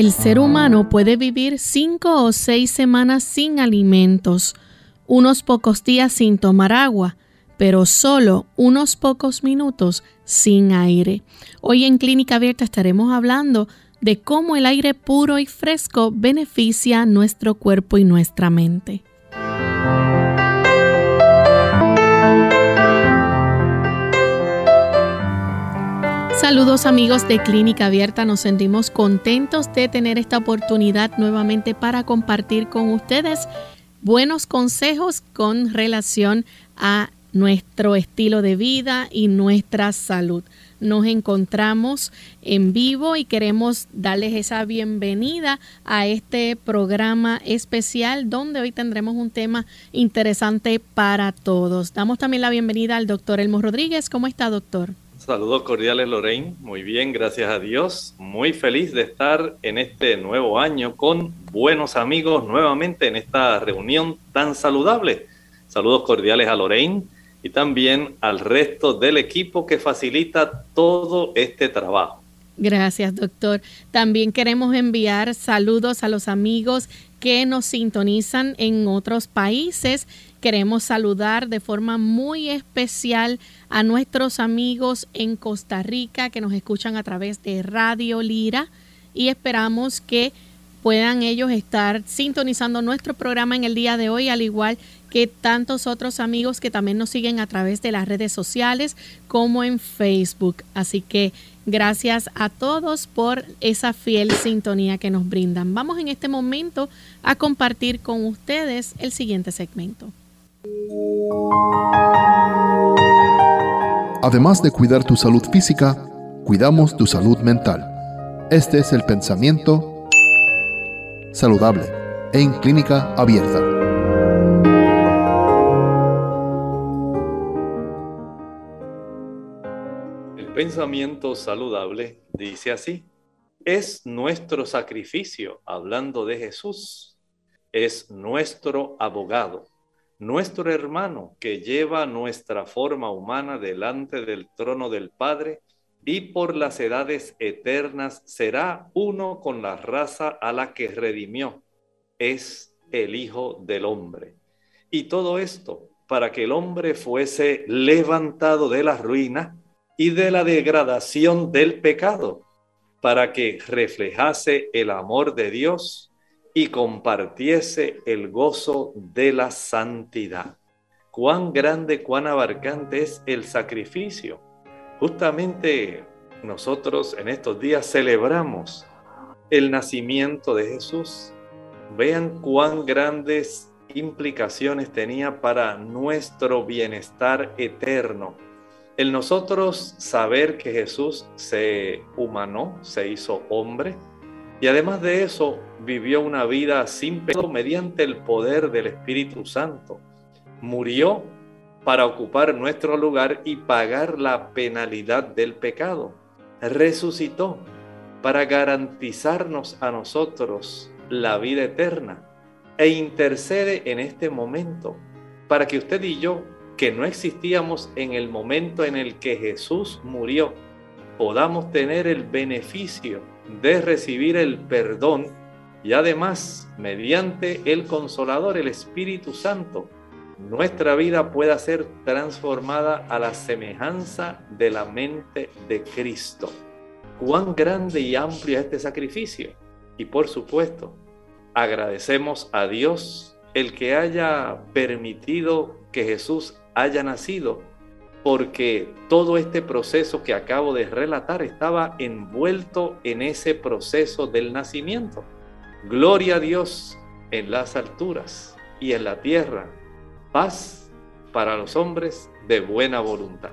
El ser humano puede vivir cinco o seis semanas sin alimentos, unos pocos días sin tomar agua, pero solo unos pocos minutos sin aire. Hoy en Clínica Abierta estaremos hablando de cómo el aire puro y fresco beneficia nuestro cuerpo y nuestra mente. Saludos amigos de Clínica Abierta, nos sentimos contentos de tener esta oportunidad nuevamente para compartir con ustedes buenos consejos con relación a nuestro estilo de vida y nuestra salud. Nos encontramos en vivo y queremos darles esa bienvenida a este programa especial donde hoy tendremos un tema interesante para todos. Damos también la bienvenida al doctor Elmo Rodríguez. ¿Cómo está, doctor? Saludos cordiales, Lorraine. Muy bien, gracias a Dios. Muy feliz de estar en este nuevo año con buenos amigos nuevamente en esta reunión tan saludable. Saludos cordiales a Lorraine y también al resto del equipo que facilita todo este trabajo. Gracias, doctor. También queremos enviar saludos a los amigos que nos sintonizan en otros países. Queremos saludar de forma muy especial a nuestros amigos en Costa Rica que nos escuchan a través de Radio Lira y esperamos que puedan ellos estar sintonizando nuestro programa en el día de hoy, al igual que tantos otros amigos que también nos siguen a través de las redes sociales como en Facebook. Así que gracias a todos por esa fiel sintonía que nos brindan. Vamos en este momento a compartir con ustedes el siguiente segmento. Además de cuidar tu salud física, cuidamos tu salud mental. Este es el pensamiento saludable en clínica abierta. El pensamiento saludable dice así, es nuestro sacrificio, hablando de Jesús, es nuestro abogado nuestro hermano que lleva nuestra forma humana delante del trono del Padre y por las edades eternas será uno con la raza a la que redimió. Es el Hijo del Hombre. Y todo esto para que el hombre fuese levantado de la ruina y de la degradación del pecado, para que reflejase el amor de Dios y compartiese el gozo de la santidad. Cuán grande, cuán abarcante es el sacrificio. Justamente nosotros en estos días celebramos el nacimiento de Jesús. Vean cuán grandes implicaciones tenía para nuestro bienestar eterno. El nosotros saber que Jesús se humanó, se hizo hombre, y además de eso, vivió una vida sin pecado mediante el poder del Espíritu Santo. Murió para ocupar nuestro lugar y pagar la penalidad del pecado. Resucitó para garantizarnos a nosotros la vida eterna e intercede en este momento para que usted y yo, que no existíamos en el momento en el que Jesús murió, podamos tener el beneficio de recibir el perdón y además, mediante el consolador, el Espíritu Santo, nuestra vida pueda ser transformada a la semejanza de la mente de Cristo. Cuán grande y amplio es este sacrificio. Y por supuesto, agradecemos a Dios el que haya permitido que Jesús haya nacido porque todo este proceso que acabo de relatar estaba envuelto en ese proceso del nacimiento. Gloria a Dios en las alturas y en la tierra, paz para los hombres de buena voluntad.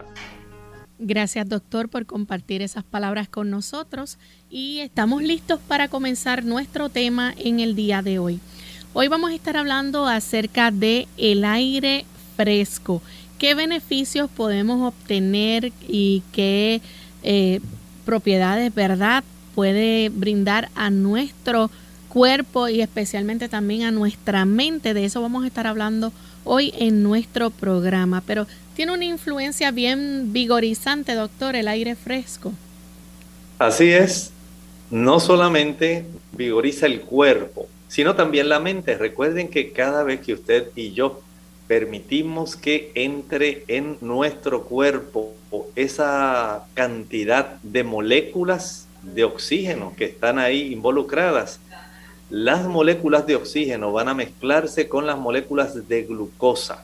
Gracias doctor por compartir esas palabras con nosotros y estamos listos para comenzar nuestro tema en el día de hoy. Hoy vamos a estar hablando acerca de el aire fresco. ¿Qué beneficios podemos obtener y qué eh, propiedades, verdad, puede brindar a nuestro y especialmente también a nuestra mente? De eso vamos a estar hablando hoy en nuestro programa. Pero tiene una influencia bien vigorizante, doctor, el aire fresco. Así es. No solamente vigoriza el cuerpo, sino también la mente. Recuerden que cada vez que usted y yo permitimos que entre en nuestro cuerpo esa cantidad de moléculas de oxígeno que están ahí involucradas, las moléculas de oxígeno van a mezclarse con las moléculas de glucosa.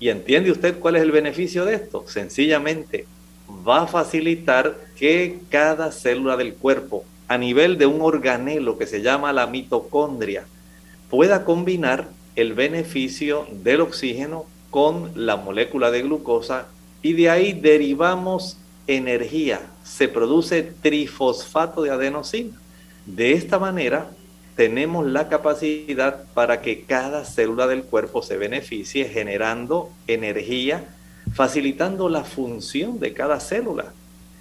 ¿Y entiende usted cuál es el beneficio de esto? Sencillamente va a facilitar que cada célula del cuerpo, a nivel de un organelo que se llama la mitocondria, pueda combinar el beneficio del oxígeno con la molécula de glucosa y de ahí derivamos energía. Se produce trifosfato de adenosina. De esta manera tenemos la capacidad para que cada célula del cuerpo se beneficie generando energía, facilitando la función de cada célula.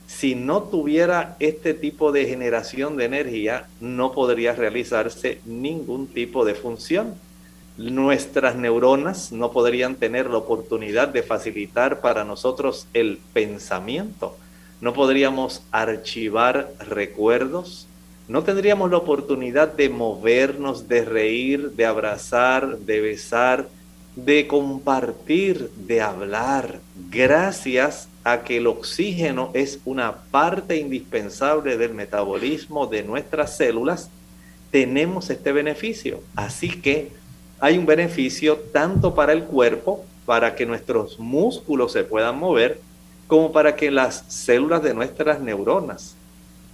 Si no tuviera este tipo de generación de energía, no podría realizarse ningún tipo de función. Nuestras neuronas no podrían tener la oportunidad de facilitar para nosotros el pensamiento. No podríamos archivar recuerdos, no tendríamos la oportunidad de movernos, de reír, de abrazar, de besar, de compartir, de hablar, gracias a que el oxígeno es una parte indispensable del metabolismo de nuestras células, tenemos este beneficio. Así que hay un beneficio tanto para el cuerpo, para que nuestros músculos se puedan mover, como para que las células de nuestras neuronas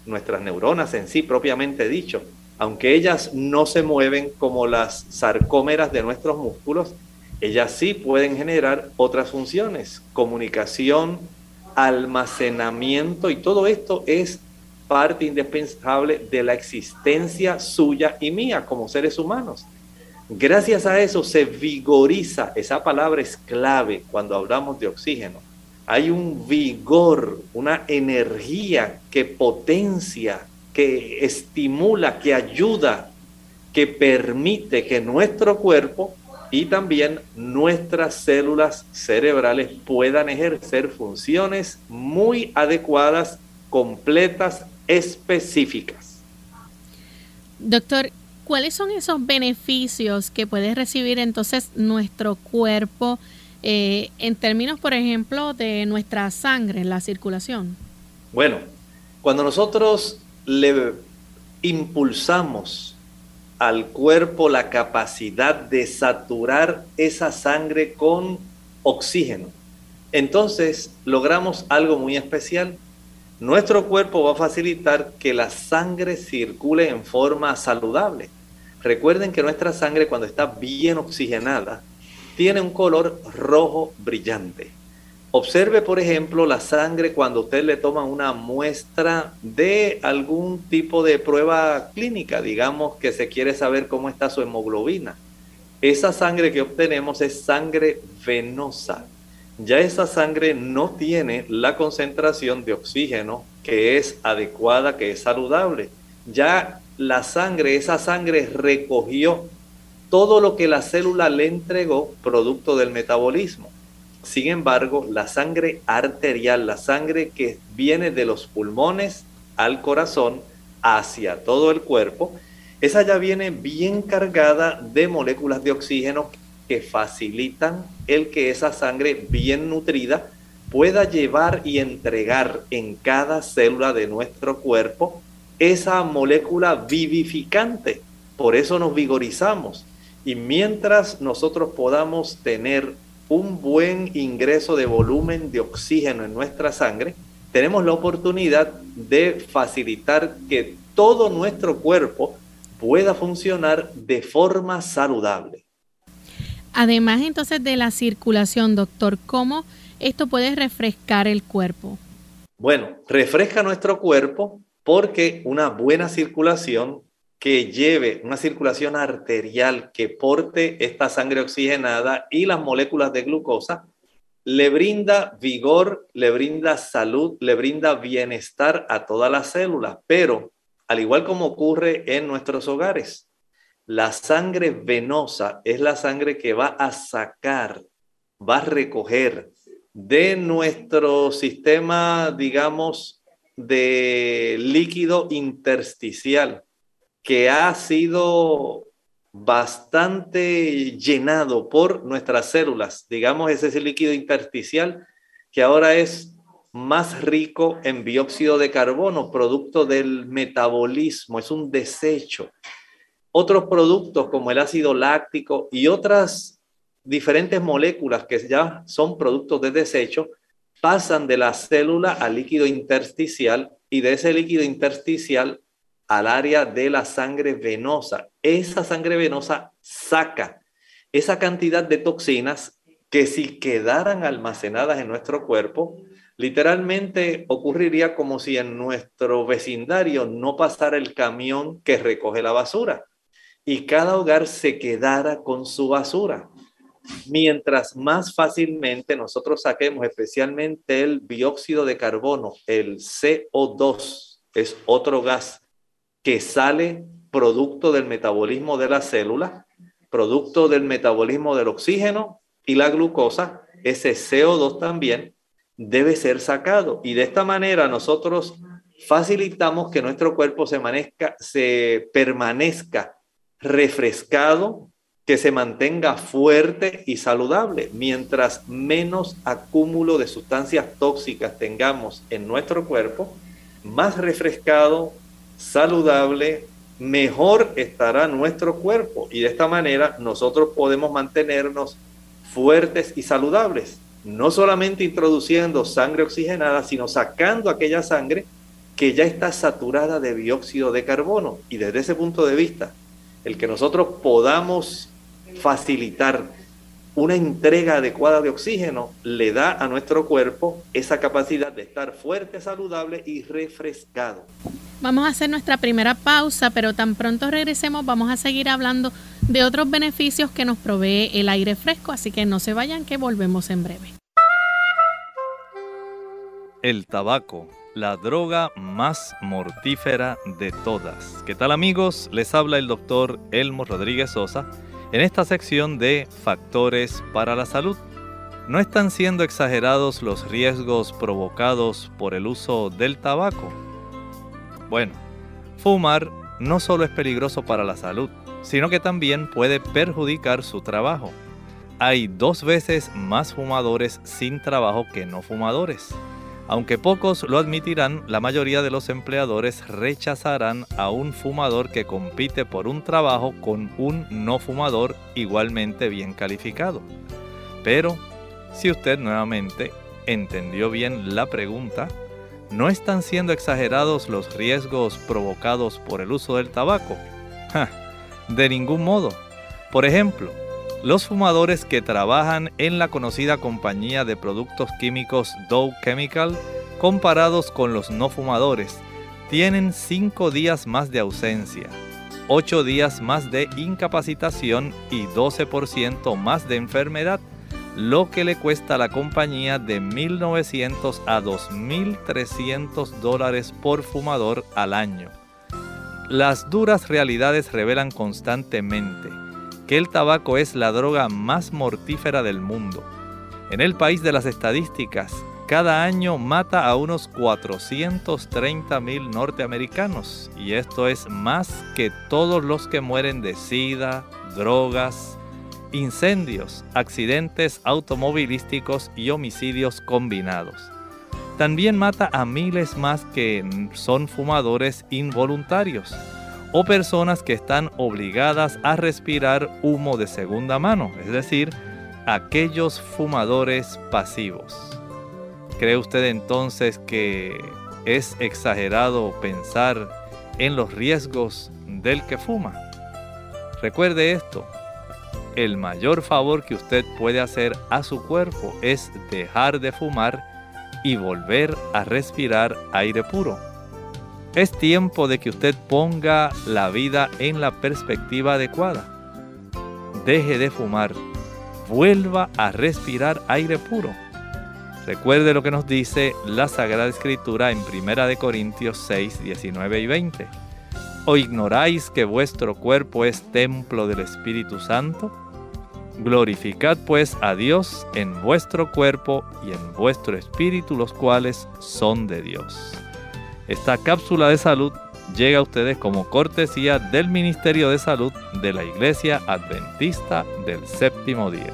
nuestras neuronas en sí propiamente dicho, aunque ellas no se mueven como las sarcómeras de nuestros músculos, ellas sí pueden generar otras funciones, comunicación, almacenamiento y todo esto es parte indispensable de la existencia suya y mía como seres humanos. Gracias a eso se vigoriza, esa palabra es clave cuando hablamos de oxígeno, hay un vigor, una energía que potencia, que estimula, que ayuda, que permite que nuestro cuerpo y también nuestras células cerebrales puedan ejercer funciones muy adecuadas, completas, específicas. Doctor, ¿cuáles son esos beneficios que puede recibir entonces nuestro cuerpo? Eh, en términos, por ejemplo, de nuestra sangre, la circulación? Bueno, cuando nosotros le impulsamos al cuerpo la capacidad de saturar esa sangre con oxígeno, entonces logramos algo muy especial. Nuestro cuerpo va a facilitar que la sangre circule en forma saludable. Recuerden que nuestra sangre cuando está bien oxigenada tiene un color rojo brillante. Observe, por ejemplo, la sangre cuando usted le toma una muestra de algún tipo de prueba clínica, digamos que se quiere saber cómo está su hemoglobina. Esa sangre que obtenemos es sangre venosa. Ya esa sangre no tiene la concentración de oxígeno que es adecuada, que es saludable. Ya la sangre, esa sangre recogió todo lo que la célula le entregó producto del metabolismo. Sin embargo, la sangre arterial, la sangre que viene de los pulmones al corazón hacia todo el cuerpo, esa ya viene bien cargada de moléculas de oxígeno que facilitan el que esa sangre bien nutrida pueda llevar y entregar en cada célula de nuestro cuerpo esa molécula vivificante. Por eso nos vigorizamos. Y mientras nosotros podamos tener un buen ingreso de volumen de oxígeno en nuestra sangre, tenemos la oportunidad de facilitar que todo nuestro cuerpo pueda funcionar de forma saludable. Además entonces de la circulación, doctor, ¿cómo esto puede refrescar el cuerpo? Bueno, refresca nuestro cuerpo porque una buena circulación que lleve una circulación arterial que porte esta sangre oxigenada y las moléculas de glucosa, le brinda vigor, le brinda salud, le brinda bienestar a todas las células. Pero, al igual como ocurre en nuestros hogares, la sangre venosa es la sangre que va a sacar, va a recoger de nuestro sistema, digamos, de líquido intersticial que ha sido bastante llenado por nuestras células, digamos ese líquido intersticial que ahora es más rico en dióxido de carbono, producto del metabolismo, es un desecho. Otros productos como el ácido láctico y otras diferentes moléculas que ya son productos de desecho pasan de la célula al líquido intersticial y de ese líquido intersticial al área de la sangre venosa. Esa sangre venosa saca esa cantidad de toxinas que si quedaran almacenadas en nuestro cuerpo, literalmente ocurriría como si en nuestro vecindario no pasara el camión que recoge la basura y cada hogar se quedara con su basura. Mientras más fácilmente nosotros saquemos especialmente el dióxido de carbono, el CO2, es otro gas que sale producto del metabolismo de la célula, producto del metabolismo del oxígeno y la glucosa, ese CO2 también debe ser sacado. Y de esta manera nosotros facilitamos que nuestro cuerpo se, se permanezca refrescado, que se mantenga fuerte y saludable. Mientras menos acúmulo de sustancias tóxicas tengamos en nuestro cuerpo, más refrescado, saludable, mejor estará nuestro cuerpo y de esta manera nosotros podemos mantenernos fuertes y saludables, no solamente introduciendo sangre oxigenada, sino sacando aquella sangre que ya está saturada de dióxido de carbono. Y desde ese punto de vista, el que nosotros podamos facilitar una entrega adecuada de oxígeno le da a nuestro cuerpo esa capacidad de estar fuerte, saludable y refrescado. Vamos a hacer nuestra primera pausa, pero tan pronto regresemos vamos a seguir hablando de otros beneficios que nos provee el aire fresco, así que no se vayan que volvemos en breve. El tabaco, la droga más mortífera de todas. ¿Qué tal amigos? Les habla el doctor Elmo Rodríguez Sosa en esta sección de Factores para la Salud, ¿no están siendo exagerados los riesgos provocados por el uso del tabaco? Bueno, fumar no solo es peligroso para la salud, sino que también puede perjudicar su trabajo. Hay dos veces más fumadores sin trabajo que no fumadores. Aunque pocos lo admitirán, la mayoría de los empleadores rechazarán a un fumador que compite por un trabajo con un no fumador igualmente bien calificado. Pero, si usted nuevamente entendió bien la pregunta, ¿no están siendo exagerados los riesgos provocados por el uso del tabaco? de ningún modo. Por ejemplo, los fumadores que trabajan en la conocida compañía de productos químicos Dow Chemical, comparados con los no fumadores, tienen 5 días más de ausencia, 8 días más de incapacitación y 12% más de enfermedad, lo que le cuesta a la compañía de 1.900 a 2.300 dólares por fumador al año. Las duras realidades revelan constantemente que el tabaco es la droga más mortífera del mundo. En el país de las estadísticas, cada año mata a unos 430 mil norteamericanos y esto es más que todos los que mueren de sida, drogas, incendios, accidentes automovilísticos y homicidios combinados. También mata a miles más que son fumadores involuntarios o personas que están obligadas a respirar humo de segunda mano, es decir, aquellos fumadores pasivos. ¿Cree usted entonces que es exagerado pensar en los riesgos del que fuma? Recuerde esto, el mayor favor que usted puede hacer a su cuerpo es dejar de fumar y volver a respirar aire puro. Es tiempo de que usted ponga la vida en la perspectiva adecuada. Deje de fumar, vuelva a respirar aire puro. Recuerde lo que nos dice la Sagrada Escritura en 1 Corintios 6, 19 y 20. ¿O ignoráis que vuestro cuerpo es templo del Espíritu Santo? Glorificad pues a Dios en vuestro cuerpo y en vuestro espíritu, los cuales son de Dios. Esta cápsula de salud llega a ustedes como cortesía del Ministerio de Salud de la Iglesia Adventista del Séptimo Día.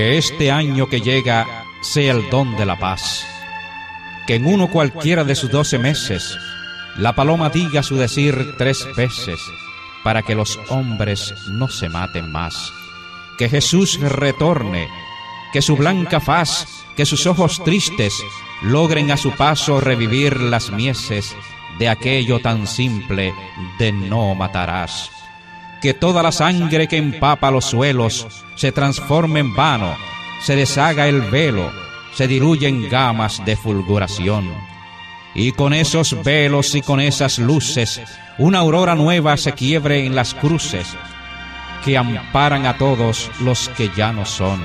Que este año que llega sea el don de la paz. Que en uno cualquiera de sus doce meses la paloma diga su decir tres veces para que los hombres no se maten más. Que Jesús retorne, que su blanca faz, que sus ojos tristes logren a su paso revivir las mieses de aquello tan simple de no matarás que toda la sangre que empapa los suelos se transforme en vano, se deshaga el velo, se diluye en gamas de fulguración. Y con esos velos y con esas luces, una aurora nueva se quiebre en las cruces que amparan a todos los que ya no son.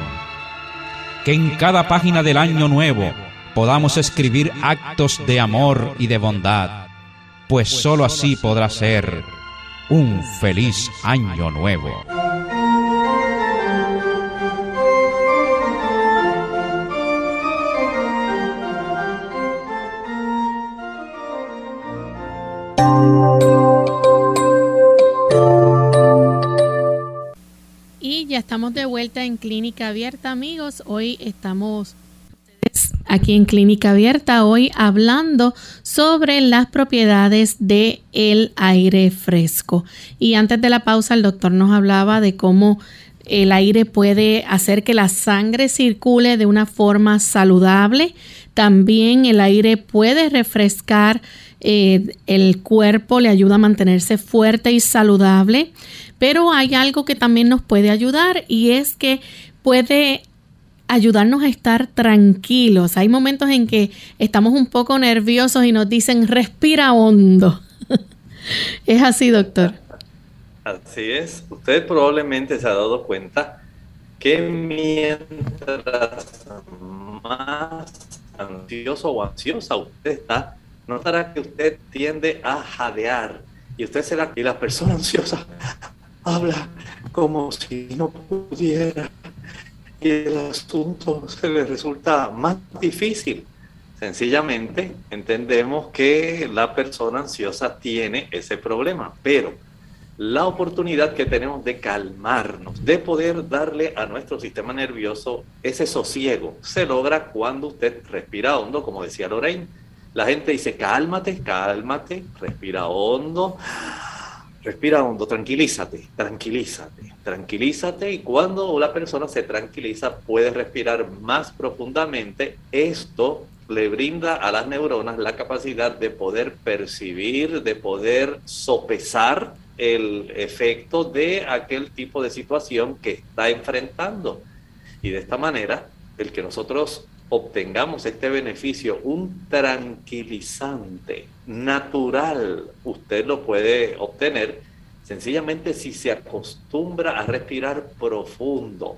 Que en cada página del año nuevo podamos escribir actos de amor y de bondad, pues sólo así podrá ser un feliz año nuevo. Y ya estamos de vuelta en Clínica Abierta, amigos. Hoy estamos aquí en Clínica Abierta hoy hablando sobre las propiedades del el aire fresco. Y antes de la pausa el doctor nos hablaba de cómo el aire puede hacer que la sangre circule de una forma saludable. También el aire puede refrescar eh, el cuerpo, le ayuda a mantenerse fuerte y saludable. Pero hay algo que también nos puede ayudar y es que puede ayudarnos a estar tranquilos. Hay momentos en que estamos un poco nerviosos y nos dicen respira hondo. es así, doctor. Así es. Usted probablemente se ha dado cuenta que mientras más ansioso o ansiosa usted está, notará que usted tiende a jadear y usted será que la persona ansiosa habla como si no pudiera el asunto se le resulta más difícil. Sencillamente entendemos que la persona ansiosa tiene ese problema, pero la oportunidad que tenemos de calmarnos, de poder darle a nuestro sistema nervioso ese sosiego, se logra cuando usted respira hondo, como decía Lorraine. La gente dice, cálmate, cálmate, respira hondo Respira hondo, tranquilízate, tranquilízate, tranquilízate y cuando la persona se tranquiliza puede respirar más profundamente. Esto le brinda a las neuronas la capacidad de poder percibir, de poder sopesar el efecto de aquel tipo de situación que está enfrentando. Y de esta manera, el que nosotros obtengamos este beneficio, un tranquilizante natural, usted lo puede obtener sencillamente si se acostumbra a respirar profundo.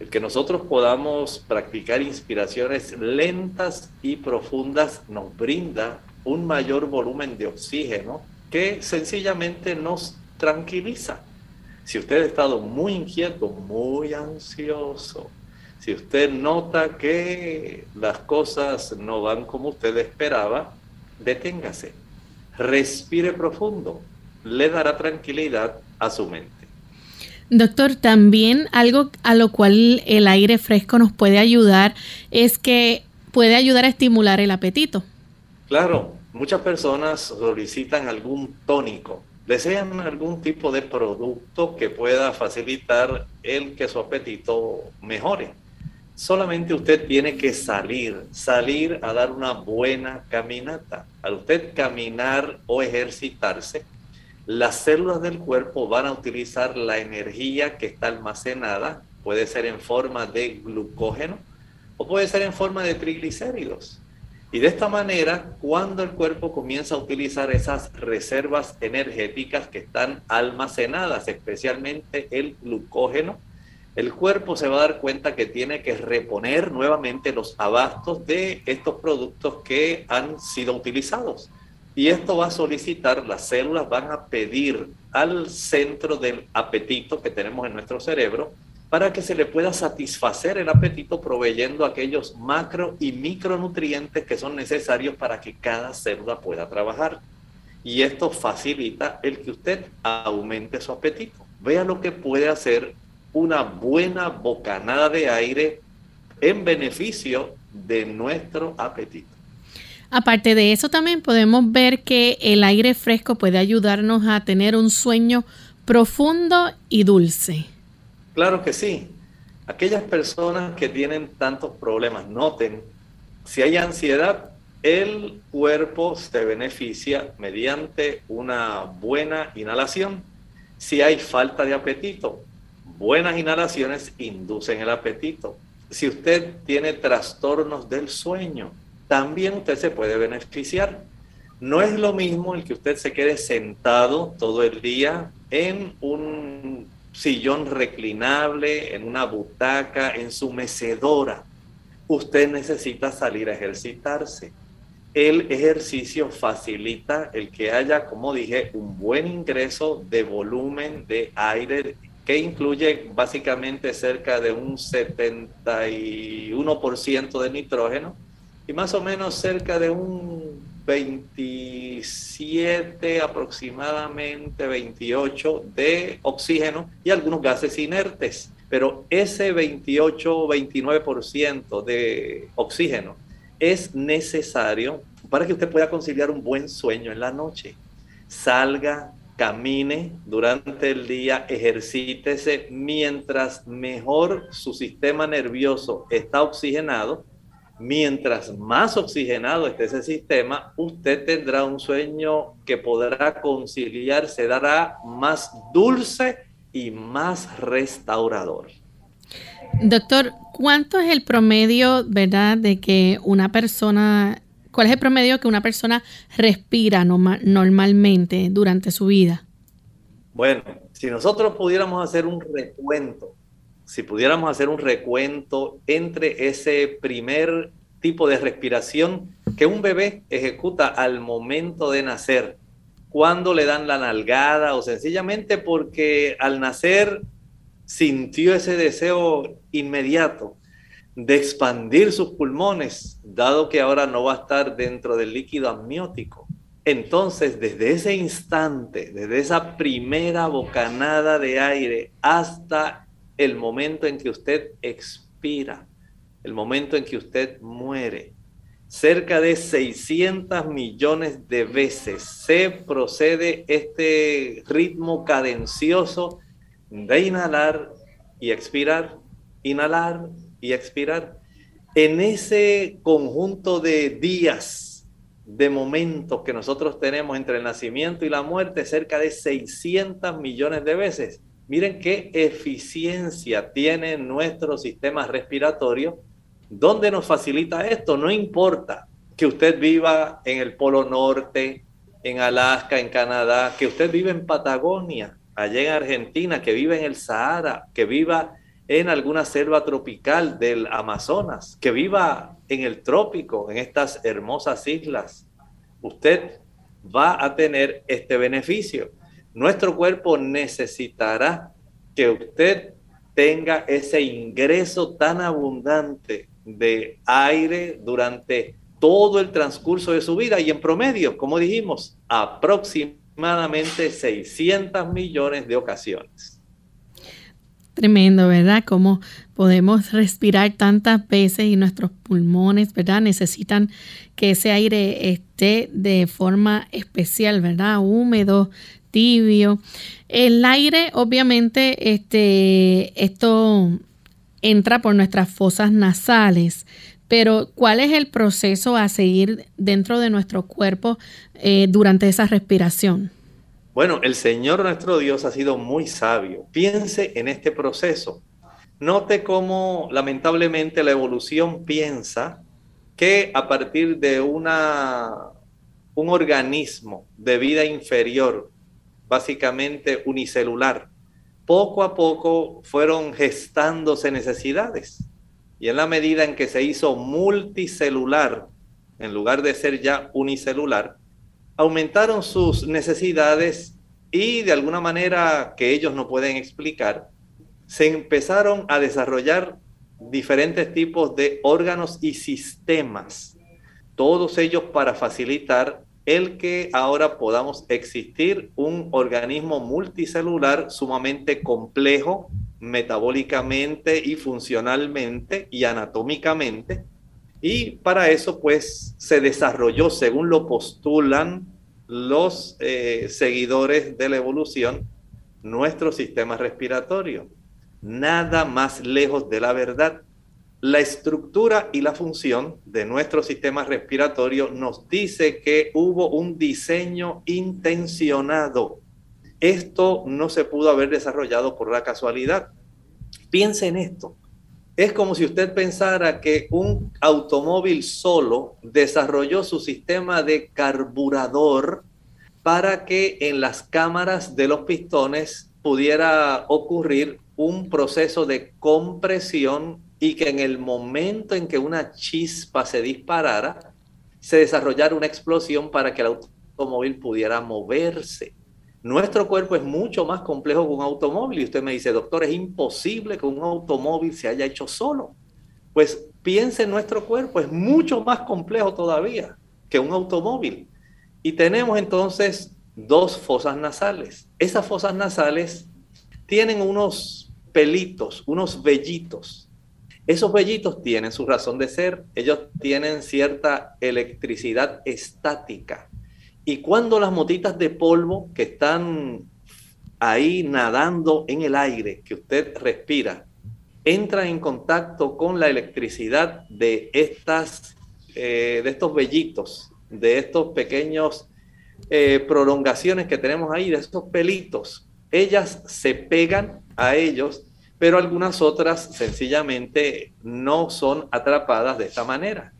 El que nosotros podamos practicar inspiraciones lentas y profundas nos brinda un mayor volumen de oxígeno que sencillamente nos tranquiliza. Si usted ha estado muy inquieto, muy ansioso, si usted nota que las cosas no van como usted esperaba, deténgase, respire profundo, le dará tranquilidad a su mente. Doctor, también algo a lo cual el aire fresco nos puede ayudar es que puede ayudar a estimular el apetito. Claro, muchas personas solicitan algún tónico, desean algún tipo de producto que pueda facilitar el que su apetito mejore. Solamente usted tiene que salir, salir a dar una buena caminata. Al usted caminar o ejercitarse, las células del cuerpo van a utilizar la energía que está almacenada, puede ser en forma de glucógeno o puede ser en forma de triglicéridos. Y de esta manera, cuando el cuerpo comienza a utilizar esas reservas energéticas que están almacenadas, especialmente el glucógeno, el cuerpo se va a dar cuenta que tiene que reponer nuevamente los abastos de estos productos que han sido utilizados. Y esto va a solicitar, las células van a pedir al centro del apetito que tenemos en nuestro cerebro para que se le pueda satisfacer el apetito proveyendo aquellos macro y micronutrientes que son necesarios para que cada célula pueda trabajar. Y esto facilita el que usted aumente su apetito. Vea lo que puede hacer una buena bocanada de aire en beneficio de nuestro apetito. Aparte de eso, también podemos ver que el aire fresco puede ayudarnos a tener un sueño profundo y dulce. Claro que sí. Aquellas personas que tienen tantos problemas, noten, si hay ansiedad, el cuerpo se beneficia mediante una buena inhalación. Si hay falta de apetito, buenas inhalaciones inducen el apetito. Si usted tiene trastornos del sueño, también usted se puede beneficiar. No es lo mismo el que usted se quede sentado todo el día en un sillón reclinable, en una butaca, en su mecedora. Usted necesita salir a ejercitarse. El ejercicio facilita el que haya, como dije, un buen ingreso de volumen de aire que incluye básicamente cerca de un 71% de nitrógeno y más o menos cerca de un 27 aproximadamente 28 de oxígeno y algunos gases inertes. Pero ese 28 29% de oxígeno es necesario para que usted pueda conciliar un buen sueño en la noche. Salga, camine durante el día, ejercítese mientras mejor su sistema nervioso está oxigenado Mientras más oxigenado esté ese sistema, usted tendrá un sueño que podrá conciliar, se dará más dulce y más restaurador. Doctor, ¿cuánto es el promedio, verdad, de que una persona, cuál es el promedio que una persona respira normalmente durante su vida? Bueno, si nosotros pudiéramos hacer un recuento si pudiéramos hacer un recuento entre ese primer tipo de respiración que un bebé ejecuta al momento de nacer, cuando le dan la nalgada o sencillamente porque al nacer sintió ese deseo inmediato de expandir sus pulmones, dado que ahora no va a estar dentro del líquido amniótico. Entonces, desde ese instante, desde esa primera bocanada de aire hasta el momento en que usted expira, el momento en que usted muere. Cerca de 600 millones de veces se procede este ritmo cadencioso de inhalar y expirar, inhalar y expirar. En ese conjunto de días, de momentos que nosotros tenemos entre el nacimiento y la muerte, cerca de 600 millones de veces Miren qué eficiencia tiene nuestro sistema respiratorio. ¿Dónde nos facilita esto? No importa que usted viva en el Polo Norte, en Alaska, en Canadá, que usted vive en Patagonia, allá en Argentina, que vive en el Sahara, que viva en alguna selva tropical del Amazonas, que viva en el trópico, en estas hermosas islas. Usted va a tener este beneficio. Nuestro cuerpo necesitará que usted tenga ese ingreso tan abundante de aire durante todo el transcurso de su vida y en promedio, como dijimos, aproximadamente 600 millones de ocasiones. Tremendo, ¿verdad? Cómo podemos respirar tantas veces y nuestros pulmones, ¿verdad? Necesitan que ese aire esté de forma especial, ¿verdad? Húmedo, tibio. El aire, obviamente, este, esto entra por nuestras fosas nasales, pero ¿cuál es el proceso a seguir dentro de nuestro cuerpo eh, durante esa respiración? Bueno, el Señor nuestro Dios ha sido muy sabio. Piense en este proceso. Note cómo lamentablemente la evolución piensa que a partir de una, un organismo de vida inferior, básicamente unicelular, poco a poco fueron gestándose necesidades. Y en la medida en que se hizo multicelular, en lugar de ser ya unicelular, aumentaron sus necesidades y de alguna manera que ellos no pueden explicar, se empezaron a desarrollar diferentes tipos de órganos y sistemas, todos ellos para facilitar el que ahora podamos existir un organismo multicelular sumamente complejo metabólicamente y funcionalmente y anatómicamente, y para eso, pues, se desarrolló, según lo postulan los eh, seguidores de la evolución, nuestro sistema respiratorio. Nada más lejos de la verdad. La estructura y la función de nuestro sistema respiratorio nos dice que hubo un diseño intencionado. Esto no se pudo haber desarrollado por la casualidad. Piense en esto es como si usted pensara que un automóvil solo desarrolló su sistema de carburador para que en las cámaras de los pistones pudiera ocurrir un proceso de compresión y que en el momento en que una chispa se disparara, se desarrollara una explosión para que el automóvil pudiera moverse. Nuestro cuerpo es mucho más complejo que un automóvil. Y usted me dice, doctor, es imposible que un automóvil se haya hecho solo. Pues piense en nuestro cuerpo, es mucho más complejo todavía que un automóvil. Y tenemos entonces dos fosas nasales. Esas fosas nasales tienen unos pelitos, unos vellitos. Esos vellitos tienen su razón de ser. Ellos tienen cierta electricidad estática. Y cuando las motitas de polvo que están ahí nadando en el aire que usted respira, entran en contacto con la electricidad de, estas, eh, de estos vellitos, de estos pequeños eh, prolongaciones que tenemos ahí, de estos pelitos, ellas se pegan a ellos, pero algunas otras sencillamente no son atrapadas de esta manera.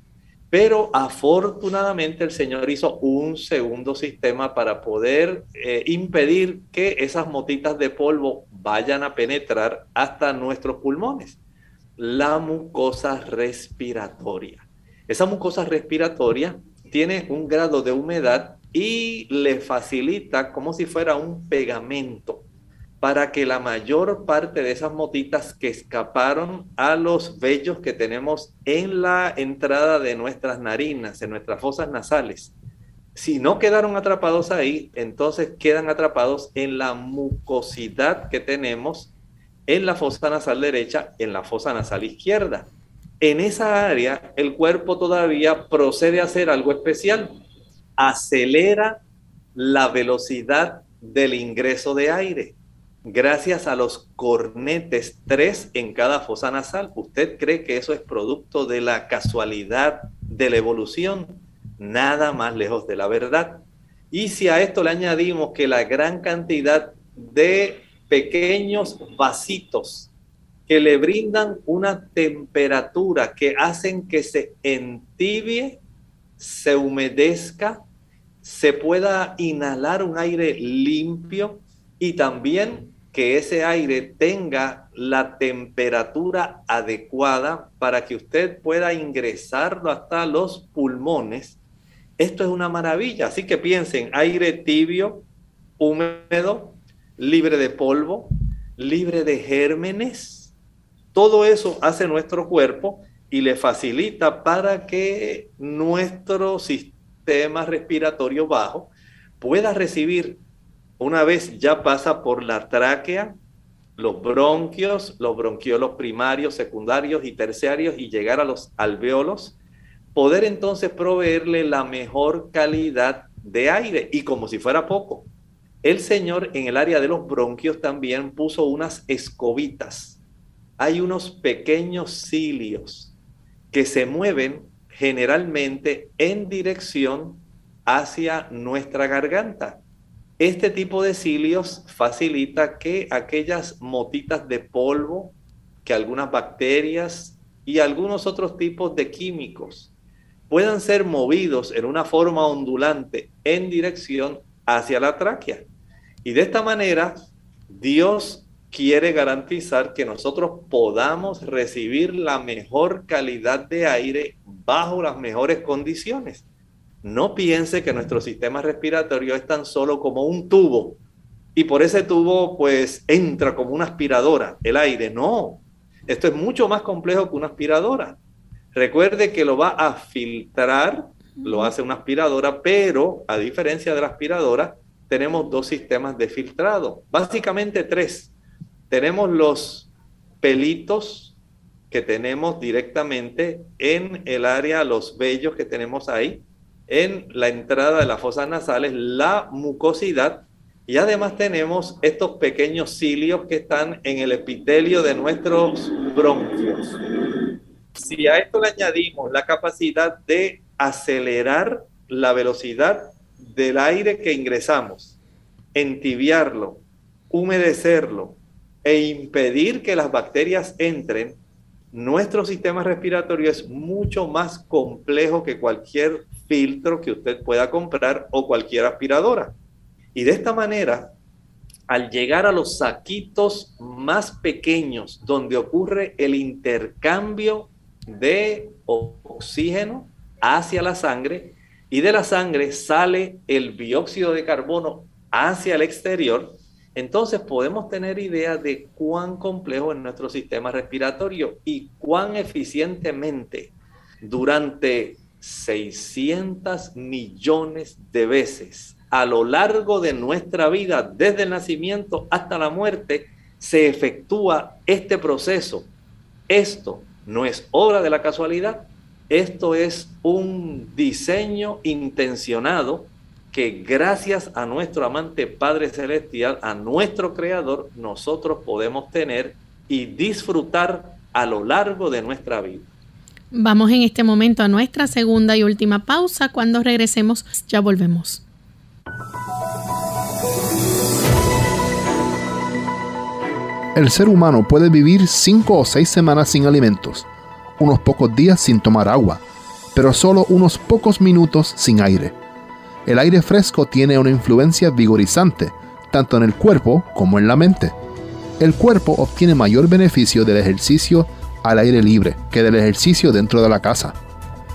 Pero afortunadamente el Señor hizo un segundo sistema para poder eh, impedir que esas motitas de polvo vayan a penetrar hasta nuestros pulmones. La mucosa respiratoria. Esa mucosa respiratoria tiene un grado de humedad y le facilita como si fuera un pegamento para que la mayor parte de esas motitas que escaparon a los vellos que tenemos en la entrada de nuestras narinas, en nuestras fosas nasales, si no quedaron atrapados ahí, entonces quedan atrapados en la mucosidad que tenemos en la fosa nasal derecha, en la fosa nasal izquierda. En esa área, el cuerpo todavía procede a hacer algo especial. Acelera la velocidad del ingreso de aire gracias a los cornetes, tres en cada fosa nasal. ¿Usted cree que eso es producto de la casualidad de la evolución? Nada más lejos de la verdad. Y si a esto le añadimos que la gran cantidad de pequeños vasitos que le brindan una temperatura que hacen que se entibie, se humedezca, se pueda inhalar un aire limpio y también que ese aire tenga la temperatura adecuada para que usted pueda ingresarlo hasta los pulmones. Esto es una maravilla. Así que piensen, aire tibio, húmedo, libre de polvo, libre de gérmenes. Todo eso hace nuestro cuerpo y le facilita para que nuestro sistema respiratorio bajo pueda recibir, una vez ya pasa por la tráquea, los bronquios, los bronquiolos primarios, secundarios y terciarios y llegar a los alveolos, poder entonces proveerle la mejor calidad de aire y como si fuera poco. El Señor en el área de los bronquios también puso unas escobitas. Hay unos pequeños cilios que se mueven generalmente en dirección hacia nuestra garganta. Este tipo de cilios facilita que aquellas motitas de polvo, que algunas bacterias y algunos otros tipos de químicos puedan ser movidos en una forma ondulante en dirección hacia la tráquea. Y de esta manera, Dios quiere garantizar que nosotros podamos recibir la mejor calidad de aire bajo las mejores condiciones. No piense que nuestro sistema respiratorio es tan solo como un tubo y por ese tubo pues entra como una aspiradora el aire. No, esto es mucho más complejo que una aspiradora. Recuerde que lo va a filtrar, lo hace una aspiradora, pero a diferencia de la aspiradora, tenemos dos sistemas de filtrado, básicamente tres. Tenemos los pelitos que tenemos directamente en el área, los vellos que tenemos ahí, en la entrada de las fosas nasales, la mucosidad y además tenemos estos pequeños cilios que están en el epitelio de nuestros bronquios. Si a esto le añadimos la capacidad de acelerar la velocidad del aire que ingresamos, entibiarlo, humedecerlo e impedir que las bacterias entren, nuestro sistema respiratorio es mucho más complejo que cualquier filtro que usted pueda comprar o cualquier aspiradora. Y de esta manera, al llegar a los saquitos más pequeños donde ocurre el intercambio de oxígeno hacia la sangre y de la sangre sale el dióxido de carbono hacia el exterior, entonces podemos tener idea de cuán complejo es nuestro sistema respiratorio y cuán eficientemente durante 600 millones de veces a lo largo de nuestra vida, desde el nacimiento hasta la muerte, se efectúa este proceso. Esto no es obra de la casualidad, esto es un diseño intencionado que gracias a nuestro amante Padre Celestial, a nuestro Creador, nosotros podemos tener y disfrutar a lo largo de nuestra vida. Vamos en este momento a nuestra segunda y última pausa. Cuando regresemos ya volvemos. El ser humano puede vivir cinco o seis semanas sin alimentos, unos pocos días sin tomar agua, pero solo unos pocos minutos sin aire. El aire fresco tiene una influencia vigorizante, tanto en el cuerpo como en la mente. El cuerpo obtiene mayor beneficio del ejercicio al aire libre que del ejercicio dentro de la casa.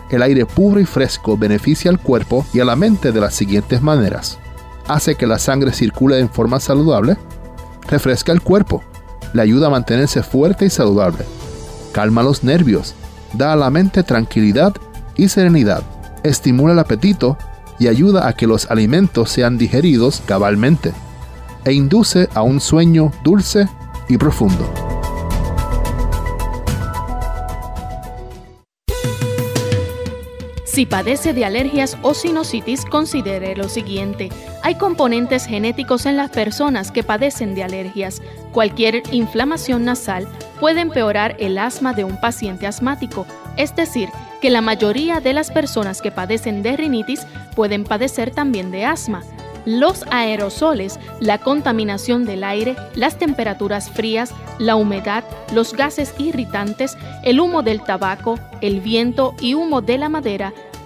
El aire puro y fresco beneficia al cuerpo y a la mente de las siguientes maneras. Hace que la sangre circule en forma saludable, refresca el cuerpo, le ayuda a mantenerse fuerte y saludable, calma los nervios, da a la mente tranquilidad y serenidad, estimula el apetito y ayuda a que los alimentos sean digeridos cabalmente, e induce a un sueño dulce y profundo. Si padece de alergias o sinusitis, considere lo siguiente. Hay componentes genéticos en las personas que padecen de alergias. Cualquier inflamación nasal puede empeorar el asma de un paciente asmático, es decir, que la mayoría de las personas que padecen de rinitis pueden padecer también de asma. Los aerosoles, la contaminación del aire, las temperaturas frías, la humedad, los gases irritantes, el humo del tabaco, el viento y humo de la madera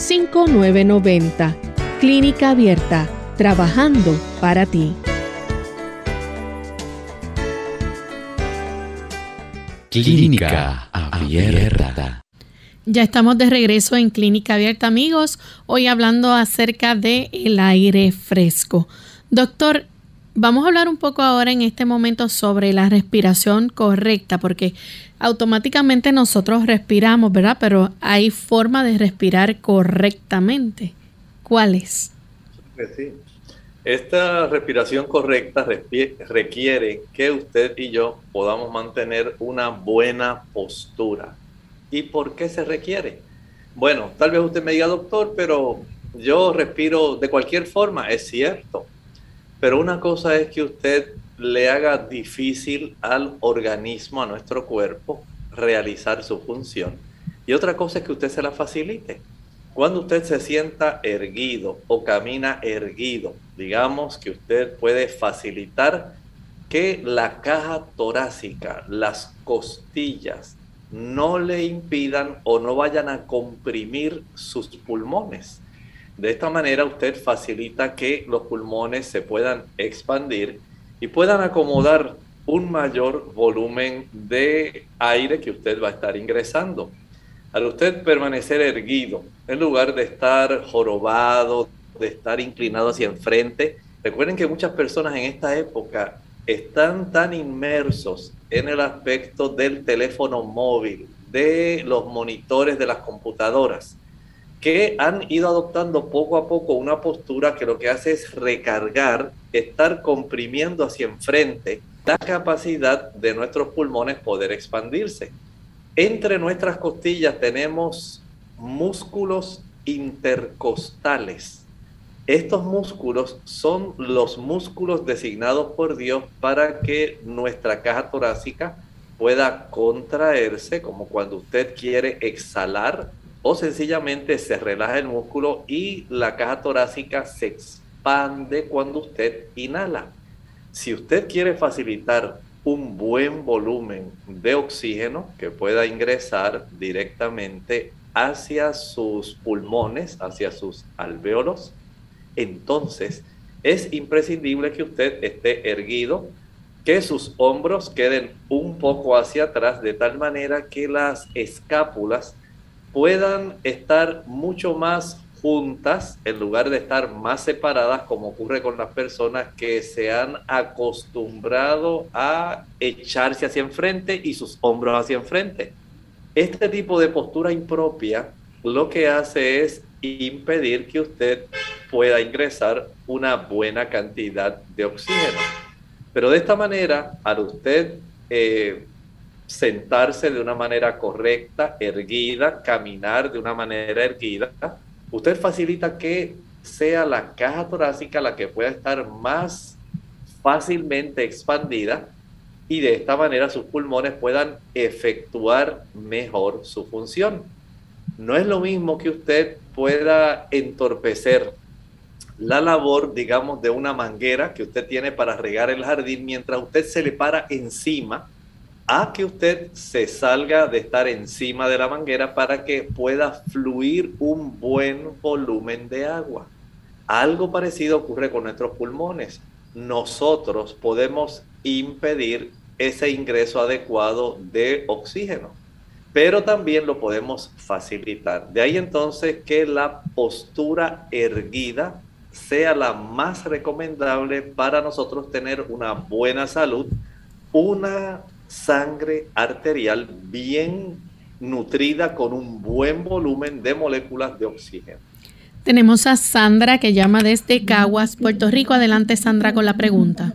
787-282-5990. Clínica Abierta, trabajando para ti. Clínica Abierta. Ya estamos de regreso en Clínica Abierta, amigos. Hoy hablando acerca del el aire fresco. Doctor, vamos a hablar un poco ahora en este momento sobre la respiración correcta, porque automáticamente nosotros respiramos, ¿verdad? Pero hay forma de respirar correctamente. ¿Cuál es? Sí. Esta respiración correcta requiere que usted y yo podamos mantener una buena postura ¿Y por qué se requiere? Bueno, tal vez usted me diga, doctor, pero yo respiro de cualquier forma, es cierto. Pero una cosa es que usted le haga difícil al organismo, a nuestro cuerpo, realizar su función. Y otra cosa es que usted se la facilite. Cuando usted se sienta erguido o camina erguido, digamos que usted puede facilitar que la caja torácica, las costillas, no le impidan o no vayan a comprimir sus pulmones. De esta manera usted facilita que los pulmones se puedan expandir y puedan acomodar un mayor volumen de aire que usted va a estar ingresando. Al usted permanecer erguido, en lugar de estar jorobado, de estar inclinado hacia enfrente, recuerden que muchas personas en esta época están tan inmersos en el aspecto del teléfono móvil, de los monitores de las computadoras, que han ido adoptando poco a poco una postura que lo que hace es recargar, estar comprimiendo hacia enfrente la capacidad de nuestros pulmones poder expandirse. Entre nuestras costillas tenemos músculos intercostales estos músculos son los músculos designados por Dios para que nuestra caja torácica pueda contraerse, como cuando usted quiere exhalar o sencillamente se relaja el músculo y la caja torácica se expande cuando usted inhala. Si usted quiere facilitar un buen volumen de oxígeno que pueda ingresar directamente hacia sus pulmones, hacia sus alvéolos, entonces es imprescindible que usted esté erguido, que sus hombros queden un poco hacia atrás de tal manera que las escápulas puedan estar mucho más juntas en lugar de estar más separadas como ocurre con las personas que se han acostumbrado a echarse hacia enfrente y sus hombros hacia enfrente. Este tipo de postura impropia lo que hace es impedir que usted pueda ingresar una buena cantidad de oxígeno. Pero de esta manera, al usted eh, sentarse de una manera correcta, erguida, caminar de una manera erguida, usted facilita que sea la caja torácica la que pueda estar más fácilmente expandida y de esta manera sus pulmones puedan efectuar mejor su función. No es lo mismo que usted pueda entorpecer la labor, digamos, de una manguera que usted tiene para regar el jardín mientras usted se le para encima a que usted se salga de estar encima de la manguera para que pueda fluir un buen volumen de agua. Algo parecido ocurre con nuestros pulmones. Nosotros podemos impedir ese ingreso adecuado de oxígeno pero también lo podemos facilitar. De ahí entonces que la postura erguida sea la más recomendable para nosotros tener una buena salud, una sangre arterial bien nutrida con un buen volumen de moléculas de oxígeno. Tenemos a Sandra que llama desde Caguas, Puerto Rico. Adelante, Sandra, con la pregunta.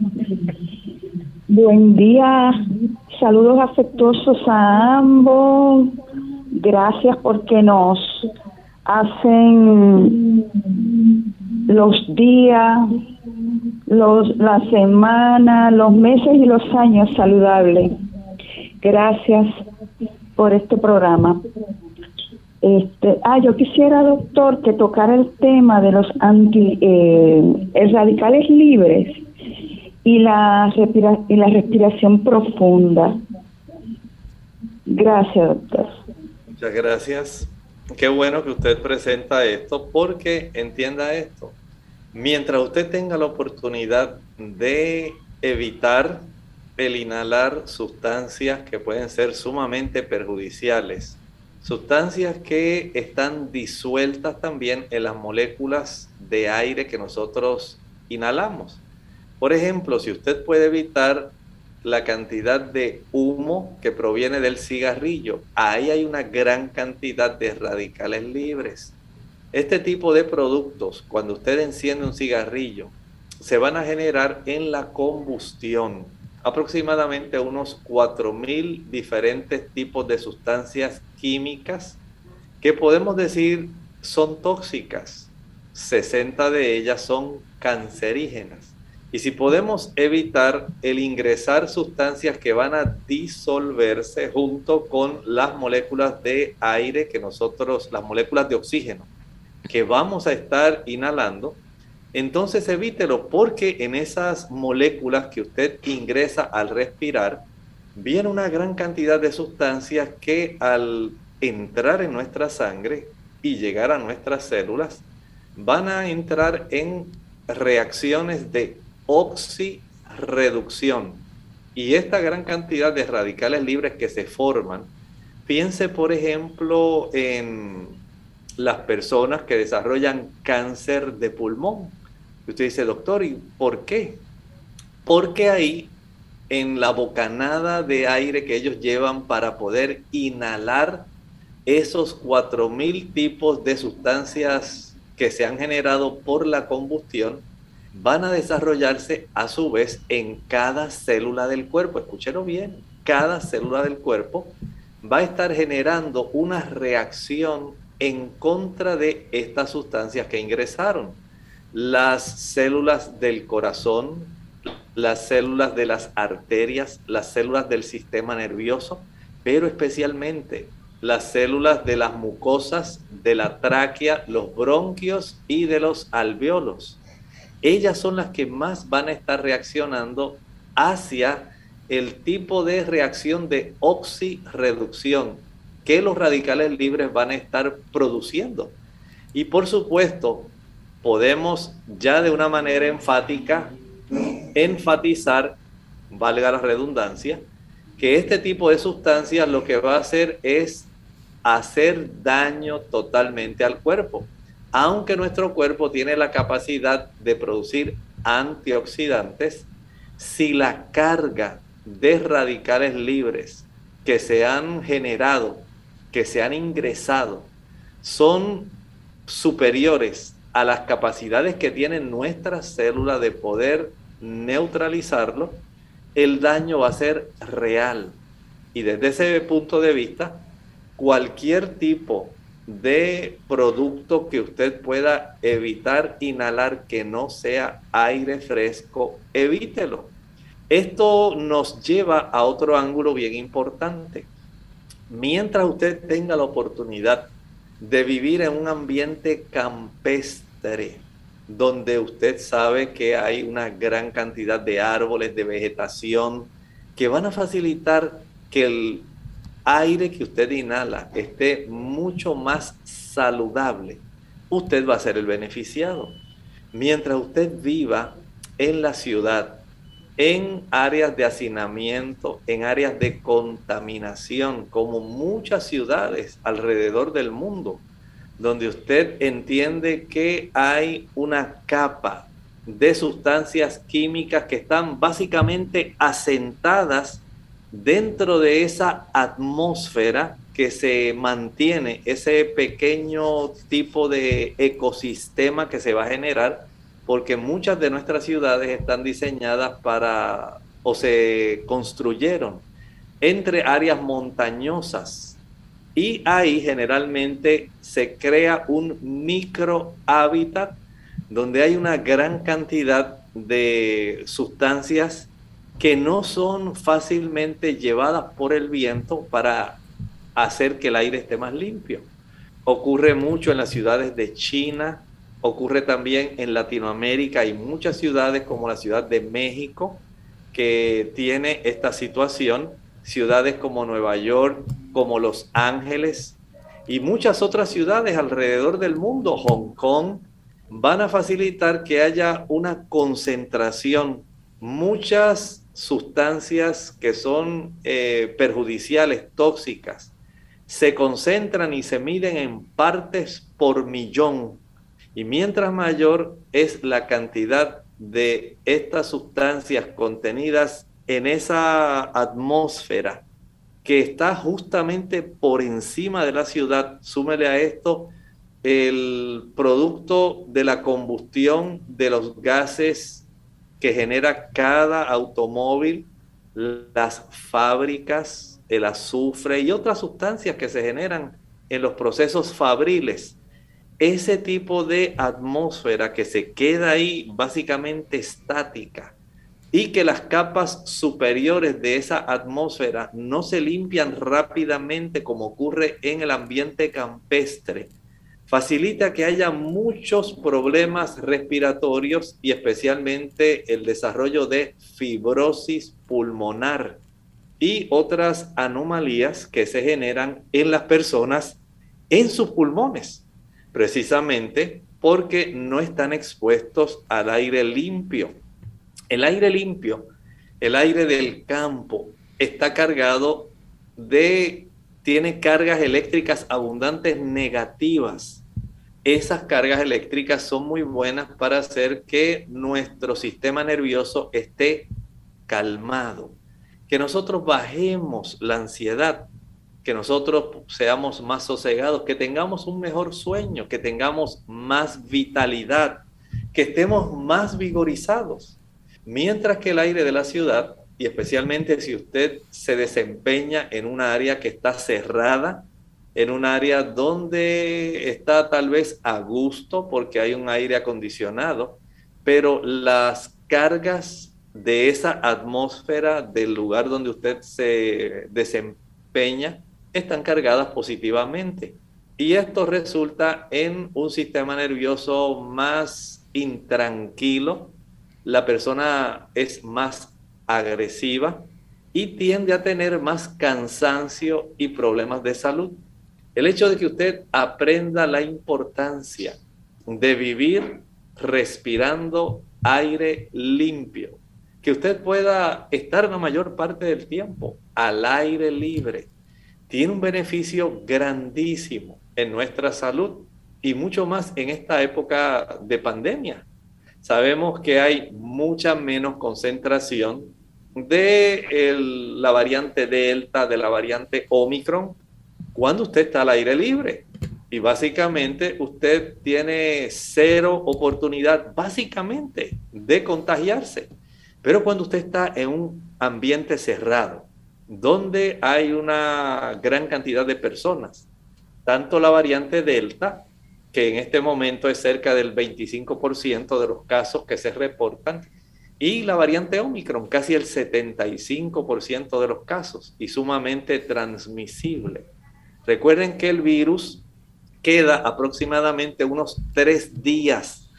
Buen día. Saludos afectuosos a ambos. Gracias porque nos hacen los días, los, la semana, los meses y los años saludables. Gracias por este programa. Este, ah, yo quisiera, doctor, que tocara el tema de los anti eh, radicales libres y la, y la respiración profunda. Gracias, doctor. Muchas gracias. Qué bueno que usted presenta esto porque entienda esto. Mientras usted tenga la oportunidad de evitar el inhalar sustancias que pueden ser sumamente perjudiciales, sustancias que están disueltas también en las moléculas de aire que nosotros inhalamos. Por ejemplo, si usted puede evitar la cantidad de humo que proviene del cigarrillo, ahí hay una gran cantidad de radicales libres. Este tipo de productos, cuando usted enciende un cigarrillo, se van a generar en la combustión aproximadamente unos 4.000 diferentes tipos de sustancias químicas que podemos decir son tóxicas. 60 de ellas son cancerígenas. Y si podemos evitar el ingresar sustancias que van a disolverse junto con las moléculas de aire que nosotros, las moléculas de oxígeno que vamos a estar inhalando, entonces evítelo porque en esas moléculas que usted ingresa al respirar, viene una gran cantidad de sustancias que al entrar en nuestra sangre y llegar a nuestras células, van a entrar en reacciones de oxirreducción. Y esta gran cantidad de radicales libres que se forman, piense por ejemplo en las personas que desarrollan cáncer de pulmón. Usted dice, doctor, ¿y por qué? Porque ahí, en la bocanada de aire que ellos llevan para poder inhalar esos 4.000 tipos de sustancias que se han generado por la combustión, van a desarrollarse a su vez en cada célula del cuerpo. Escúchelo bien, cada célula del cuerpo va a estar generando una reacción en contra de estas sustancias que ingresaron. Las células del corazón, las células de las arterias, las células del sistema nervioso, pero especialmente las células de las mucosas, de la tráquea, los bronquios y de los alveolos ellas son las que más van a estar reaccionando hacia el tipo de reacción de oxirreducción que los radicales libres van a estar produciendo. Y por supuesto, podemos ya de una manera enfática enfatizar, valga la redundancia, que este tipo de sustancias lo que va a hacer es hacer daño totalmente al cuerpo aunque nuestro cuerpo tiene la capacidad de producir antioxidantes, si la carga de radicales libres que se han generado, que se han ingresado, son superiores a las capacidades que tienen nuestras células de poder neutralizarlo, el daño va a ser real. Y desde ese punto de vista, cualquier tipo de producto que usted pueda evitar inhalar que no sea aire fresco, evítelo. Esto nos lleva a otro ángulo bien importante. Mientras usted tenga la oportunidad de vivir en un ambiente campestre, donde usted sabe que hay una gran cantidad de árboles, de vegetación, que van a facilitar que el aire que usted inhala esté mucho más saludable, usted va a ser el beneficiado. Mientras usted viva en la ciudad, en áreas de hacinamiento, en áreas de contaminación, como muchas ciudades alrededor del mundo, donde usted entiende que hay una capa de sustancias químicas que están básicamente asentadas dentro de esa atmósfera que se mantiene, ese pequeño tipo de ecosistema que se va a generar, porque muchas de nuestras ciudades están diseñadas para o se construyeron entre áreas montañosas y ahí generalmente se crea un micro hábitat donde hay una gran cantidad de sustancias que no son fácilmente llevadas por el viento para hacer que el aire esté más limpio. Ocurre mucho en las ciudades de China, ocurre también en Latinoamérica y muchas ciudades como la Ciudad de México que tiene esta situación, ciudades como Nueva York, como Los Ángeles y muchas otras ciudades alrededor del mundo, Hong Kong, van a facilitar que haya una concentración, muchas sustancias que son eh, perjudiciales, tóxicas, se concentran y se miden en partes por millón. Y mientras mayor es la cantidad de estas sustancias contenidas en esa atmósfera que está justamente por encima de la ciudad, súmele a esto el producto de la combustión de los gases que genera cada automóvil, las fábricas, el azufre y otras sustancias que se generan en los procesos fabriles. Ese tipo de atmósfera que se queda ahí básicamente estática y que las capas superiores de esa atmósfera no se limpian rápidamente como ocurre en el ambiente campestre, facilita que haya muchos problemas respiratorios y especialmente el desarrollo de fibrosis pulmonar y otras anomalías que se generan en las personas en sus pulmones, precisamente porque no están expuestos al aire limpio. El aire limpio, el aire del campo, está cargado de, tiene cargas eléctricas abundantes negativas. Esas cargas eléctricas son muy buenas para hacer que nuestro sistema nervioso esté calmado, que nosotros bajemos la ansiedad, que nosotros seamos más sosegados, que tengamos un mejor sueño, que tengamos más vitalidad, que estemos más vigorizados. Mientras que el aire de la ciudad, y especialmente si usted se desempeña en un área que está cerrada, en un área donde está tal vez a gusto porque hay un aire acondicionado, pero las cargas de esa atmósfera del lugar donde usted se desempeña están cargadas positivamente. Y esto resulta en un sistema nervioso más intranquilo, la persona es más agresiva y tiende a tener más cansancio y problemas de salud. El hecho de que usted aprenda la importancia de vivir respirando aire limpio, que usted pueda estar la mayor parte del tiempo al aire libre, tiene un beneficio grandísimo en nuestra salud y mucho más en esta época de pandemia. Sabemos que hay mucha menos concentración de la variante Delta, de la variante Omicron, cuando usted está al aire libre. Y básicamente usted tiene cero oportunidad, básicamente, de contagiarse. Pero cuando usted está en un ambiente cerrado, donde hay una gran cantidad de personas, tanto la variante Delta, que en este momento es cerca del 25% de los casos que se reportan, y la variante Omicron, casi el 75% de los casos, y sumamente transmisible. Recuerden que el virus queda aproximadamente unos tres días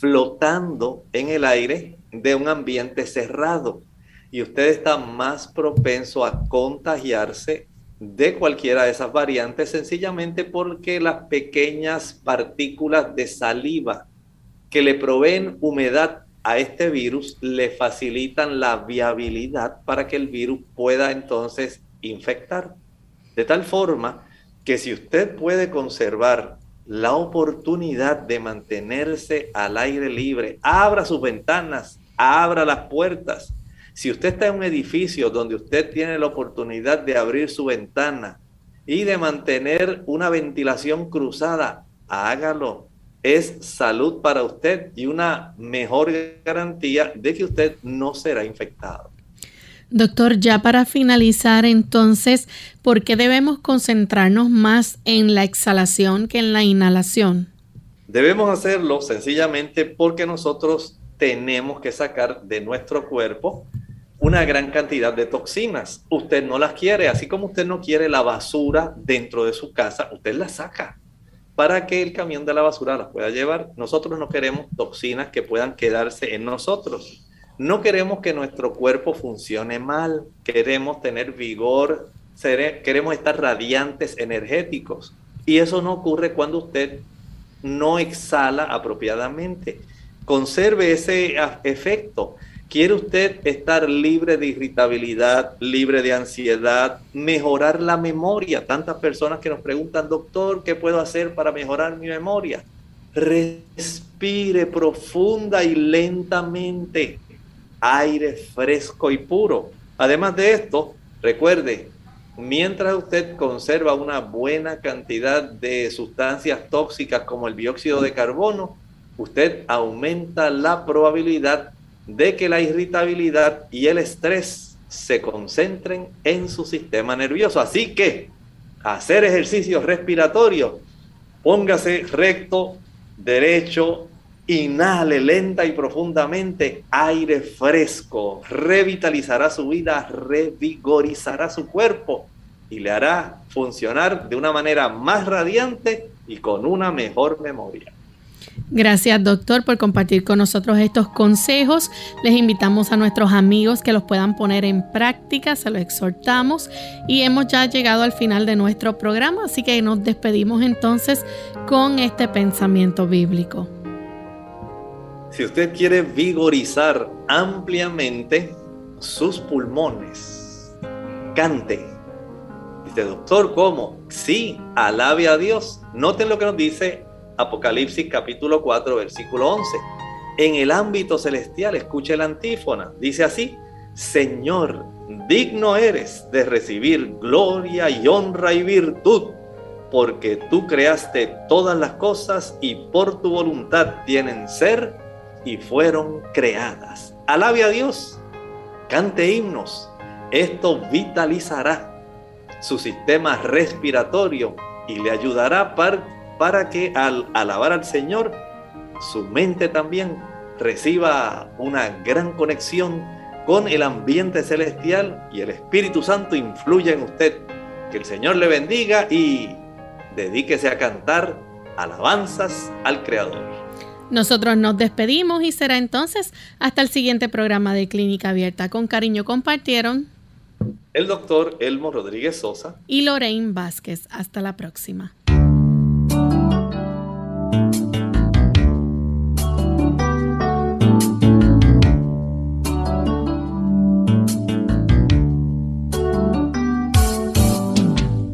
flotando en el aire de un ambiente cerrado y usted está más propenso a contagiarse de cualquiera de esas variantes sencillamente porque las pequeñas partículas de saliva que le proveen humedad a este virus le facilitan la viabilidad para que el virus pueda entonces infectar. De tal forma que si usted puede conservar la oportunidad de mantenerse al aire libre, abra sus ventanas, abra las puertas, Si usted está en un edificio donde usted tiene la oportunidad de abrir su ventana y de mantener una ventilación cruzada, hágalo. Es salud para usted y una mejor garantía de que usted no será infectado. Doctor, ya para finalizar entonces, ¿por qué debemos concentrarnos más en la exhalación que en la inhalación? Debemos hacerlo sencillamente porque nosotros tenemos que sacar de nuestro cuerpo una gran cantidad de toxinas. Usted no las quiere, así como usted no quiere la basura dentro de su casa, usted la saca para que el camión de la basura las pueda llevar. Nosotros no queremos toxinas que puedan quedarse en nosotros. No queremos que nuestro cuerpo funcione mal, queremos tener vigor, queremos estar radiantes, energéticos. Y eso no ocurre cuando usted no exhala apropiadamente. Conserve ese efecto. ¿Quiere usted estar libre de irritabilidad, libre de ansiedad, mejorar la memoria? Tantas personas que nos preguntan, doctor, ¿qué puedo hacer para mejorar mi memoria? Respire profunda y lentamente aire fresco y puro. Además de esto, recuerde, mientras usted conserva una buena cantidad de sustancias tóxicas como el dióxido de carbono, usted aumenta la probabilidad de que la irritabilidad y el estrés se concentren en su sistema nervioso. Así que hacer ejercicios respiratorios, póngase recto, derecho, inhale lenta y profundamente aire fresco, revitalizará su vida, revigorizará su cuerpo y le hará funcionar de una manera más radiante y con una mejor memoria. Gracias, doctor, por compartir con nosotros estos consejos. Les invitamos a nuestros amigos que los puedan poner en práctica, se los exhortamos y hemos ya llegado al final de nuestro programa, así que nos despedimos entonces con este pensamiento bíblico. Si usted quiere vigorizar ampliamente sus pulmones, cante. Dice, doctor, ¿cómo? Sí, alabe a Dios. Noten lo que nos dice Apocalipsis capítulo 4, versículo 11. En el ámbito celestial, escuche la antífona. Dice así, Señor, digno eres de recibir gloria y honra y virtud, porque tú creaste todas las cosas y por tu voluntad tienen ser y fueron creadas. Alabe a Dios, cante himnos. Esto vitalizará su sistema respiratorio y le ayudará para, para que al alabar al Señor, su mente también reciba una gran conexión con el ambiente celestial y el Espíritu Santo influya en usted. Que el Señor le bendiga y dedíquese a cantar alabanzas al Creador. Nosotros nos despedimos y será entonces hasta el siguiente programa de Clínica Abierta. Con cariño compartieron el doctor Elmo Rodríguez Sosa y Lorraine Vázquez. Hasta la próxima.